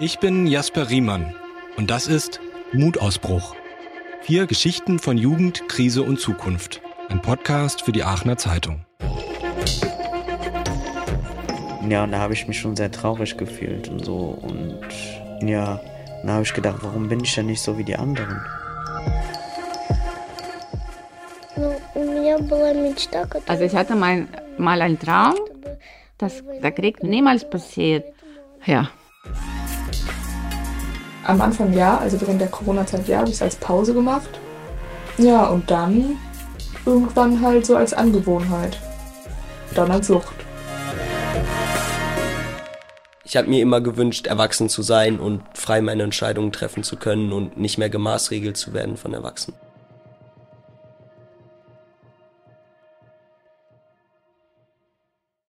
Ich bin Jasper Riemann und das ist Mutausbruch. Vier Geschichten von Jugend, Krise und Zukunft. Ein Podcast für die Aachener Zeitung. Ja, und da habe ich mich schon sehr traurig gefühlt und so. Und ja, da habe ich gedacht, warum bin ich denn nicht so wie die anderen? Also ich hatte mal, mal einen Traum, dass der Krieg niemals passiert. Ja, am Anfang ja, also während der Corona-Zeit ja, habe ich es als Pause gemacht. Ja, und dann irgendwann halt so als Angewohnheit. Dann als Sucht. Ich habe mir immer gewünscht, erwachsen zu sein und frei meine Entscheidungen treffen zu können und nicht mehr gemaßregelt zu werden von Erwachsenen.